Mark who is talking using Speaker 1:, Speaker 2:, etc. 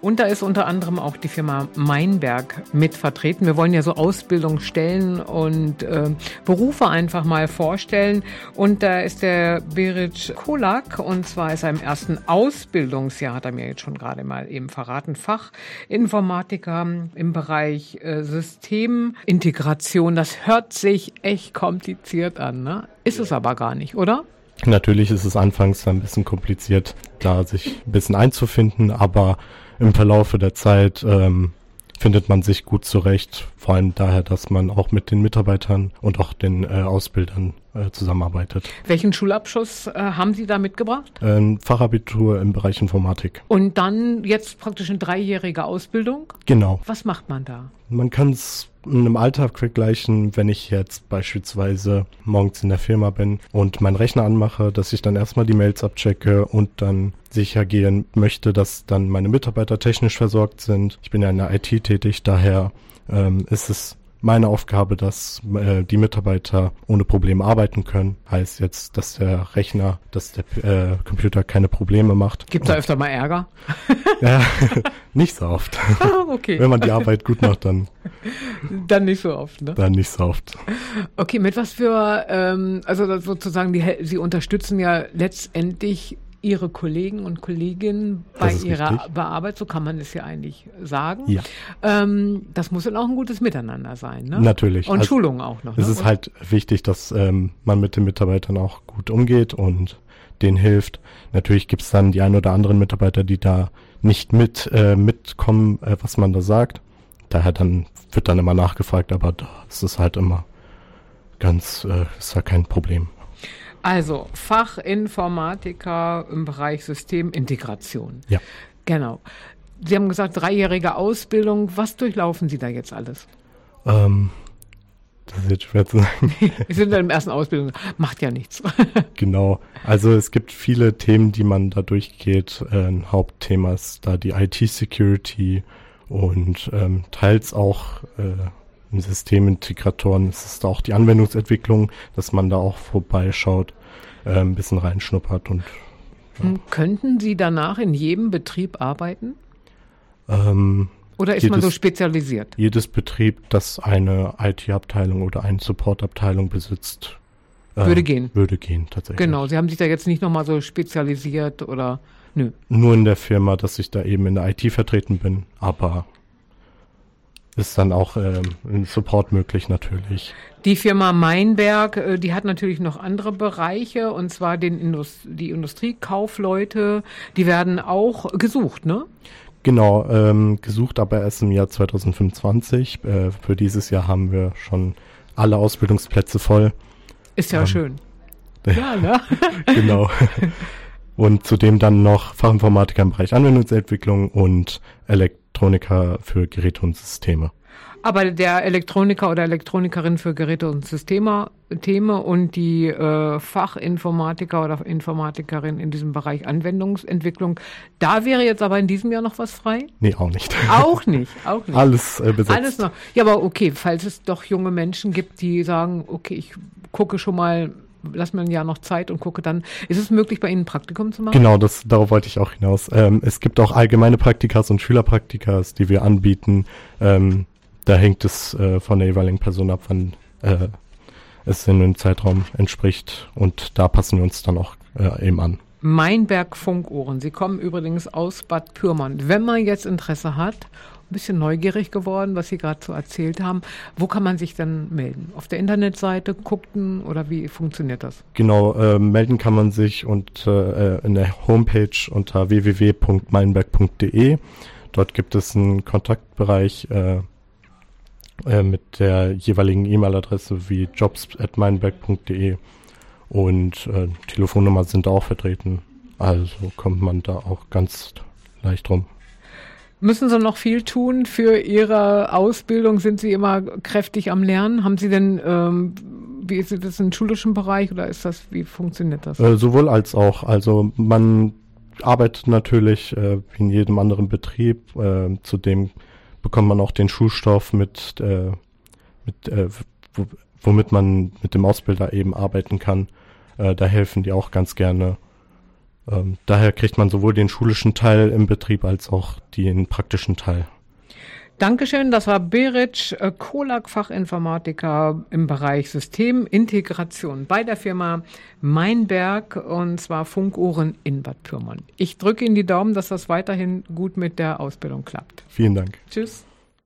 Speaker 1: Und da ist unter anderem auch die Firma Meinberg mit vertreten. Wir wollen ja so Ausbildungsstellen und äh, Berufe einfach mal vorstellen. Und da ist der Berit Kolak und zwar ist er im ersten Ausbildungsjahr, hat er mir jetzt schon gerade mal eben verraten, Fachinformatiker im Bereich äh, Systemintegration. Das hört sich echt kompliziert an, ne? Ist es aber gar nicht, oder?
Speaker 2: Natürlich ist es anfangs ein bisschen kompliziert, da sich ein bisschen einzufinden, aber im Verlaufe der Zeit ähm, findet man sich gut zurecht, vor allem daher, dass man auch mit den Mitarbeitern und auch den äh, Ausbildern äh, zusammenarbeitet.
Speaker 1: Welchen Schulabschluss äh, haben Sie da mitgebracht?
Speaker 2: Ein Fachabitur im Bereich Informatik.
Speaker 1: Und dann jetzt praktisch eine dreijährige Ausbildung?
Speaker 2: Genau.
Speaker 1: Was macht man da?
Speaker 2: Man kann es einem Alltag vergleichen, wenn ich jetzt beispielsweise morgens in der Firma bin und meinen Rechner anmache, dass ich dann erstmal die Mails abchecke und dann sicher gehen möchte, dass dann meine Mitarbeiter technisch versorgt sind. Ich bin ja in der IT tätig, daher ähm, ist es meine Aufgabe, dass äh, die Mitarbeiter ohne Probleme arbeiten können. Heißt jetzt, dass der Rechner, dass der äh, Computer keine Probleme macht.
Speaker 1: Gibt da öfter mal Ärger?
Speaker 2: ja, nicht so oft.
Speaker 1: Ah, okay.
Speaker 2: Wenn man die Arbeit gut macht, dann.
Speaker 1: Dann nicht so oft, ne?
Speaker 2: Dann nicht so oft.
Speaker 1: Okay, mit was für, ähm, also sozusagen, die, Sie unterstützen ja letztendlich Ihre Kollegen und Kolleginnen bei ihrer richtig. Bearbeitung, so kann man es ja eigentlich sagen.
Speaker 2: Ja.
Speaker 1: Ähm, das muss dann auch ein gutes Miteinander sein. Ne?
Speaker 2: Natürlich.
Speaker 1: Und also, Schulungen auch noch.
Speaker 2: Es ne? ist halt wichtig, dass ähm, man mit den Mitarbeitern auch gut umgeht und denen hilft. Natürlich gibt es dann die ein oder anderen Mitarbeiter, die da nicht mit äh, mitkommen, äh, was man da sagt. Daher dann wird dann immer nachgefragt, aber da ist halt immer ganz, äh, ist ja kein Problem.
Speaker 1: Also Fachinformatiker im Bereich Systemintegration.
Speaker 2: Ja.
Speaker 1: Genau. Sie haben gesagt, dreijährige Ausbildung. Was durchlaufen Sie da jetzt alles?
Speaker 2: Ähm, das ist jetzt schwer zu sagen.
Speaker 1: Sie sind in der ersten Ausbildung. Macht ja nichts.
Speaker 2: genau. Also es gibt viele Themen, die man da durchgeht. Ein Hauptthema ist da die IT-Security und ähm, teils auch äh, Systemintegratoren. Es ist auch die Anwendungsentwicklung, dass man da auch vorbeischaut, äh, ein bisschen reinschnuppert und.
Speaker 1: Ja. Könnten Sie danach in jedem Betrieb arbeiten?
Speaker 2: Ähm,
Speaker 1: oder ist jedes, man so spezialisiert?
Speaker 2: Jedes Betrieb, das eine IT-Abteilung oder eine Support-Abteilung besitzt,
Speaker 1: äh, würde gehen.
Speaker 2: Würde gehen, tatsächlich.
Speaker 1: Genau, Sie haben sich da jetzt nicht nochmal so spezialisiert oder nö.
Speaker 2: Nur in der Firma, dass ich da eben in der IT vertreten bin, aber ist dann auch ähm, ein Support möglich natürlich.
Speaker 1: Die Firma Meinberg, äh, die hat natürlich noch andere Bereiche und zwar den Indust die Industriekaufleute, die werden auch gesucht, ne?
Speaker 2: Genau, ähm, gesucht aber erst im Jahr 2025. Äh, für dieses Jahr haben wir schon alle Ausbildungsplätze voll.
Speaker 1: Ist ja ähm, schön. Ja, ne?
Speaker 2: genau. Und zudem dann noch Fachinformatiker im Bereich Anwendungsentwicklung und Elektroniker für Geräte und Systeme.
Speaker 1: Aber der Elektroniker oder Elektronikerin für Geräte und Systeme Thema und die äh, Fachinformatiker oder Informatikerin in diesem Bereich Anwendungsentwicklung, da wäre jetzt aber in diesem Jahr noch was frei?
Speaker 2: Nee, auch nicht.
Speaker 1: Auch nicht, auch nicht.
Speaker 2: Alles äh, besetzt.
Speaker 1: Alles noch. Ja, aber okay, falls es doch junge Menschen gibt, die sagen, okay, ich gucke schon mal lass mir ein Jahr noch Zeit und gucke dann. Ist es möglich, bei Ihnen ein Praktikum zu machen?
Speaker 2: Genau, das, darauf wollte ich auch hinaus. Ähm, es gibt auch allgemeine Praktikas und Schülerpraktikas, die wir anbieten. Ähm, da hängt es äh, von der jeweiligen Person ab, wann äh, es in einem Zeitraum entspricht. Und da passen wir uns dann auch äh, eben an.
Speaker 1: Meinberg Funkohren. Sie kommen übrigens aus Bad Pyrmont. Wenn man jetzt Interesse hat, ein bisschen neugierig geworden, was Sie gerade so erzählt haben, wo kann man sich dann melden? Auf der Internetseite gucken oder wie funktioniert das?
Speaker 2: Genau, äh, melden kann man sich und äh, in der Homepage unter www.meinberg.de. Dort gibt es einen Kontaktbereich äh, äh, mit der jeweiligen E-Mail-Adresse wie jobs.meinberg.de und äh, Telefonnummer sind auch vertreten. Also kommt man da auch ganz leicht rum.
Speaker 1: Müssen Sie noch viel tun für Ihre Ausbildung? Sind Sie immer kräftig am Lernen? Haben Sie denn, ähm, wie ist das im schulischen Bereich oder ist das, wie funktioniert das?
Speaker 2: Äh, sowohl als auch. Also man arbeitet natürlich äh, wie in jedem anderen Betrieb. Äh, zudem bekommt man auch den Schulstoff mit, äh, mit äh, womit man mit dem Ausbilder eben arbeiten kann. Äh, da helfen die auch ganz gerne. Ähm, daher kriegt man sowohl den schulischen Teil im Betrieb als auch den praktischen Teil.
Speaker 1: Dankeschön, das war Beric äh, Kolak, Fachinformatiker im Bereich Systemintegration bei der Firma Meinberg und zwar Funkuhren in Bad Pyrmont. Ich drücke Ihnen die Daumen, dass das weiterhin gut mit der Ausbildung klappt.
Speaker 2: Vielen Dank.
Speaker 1: Tschüss.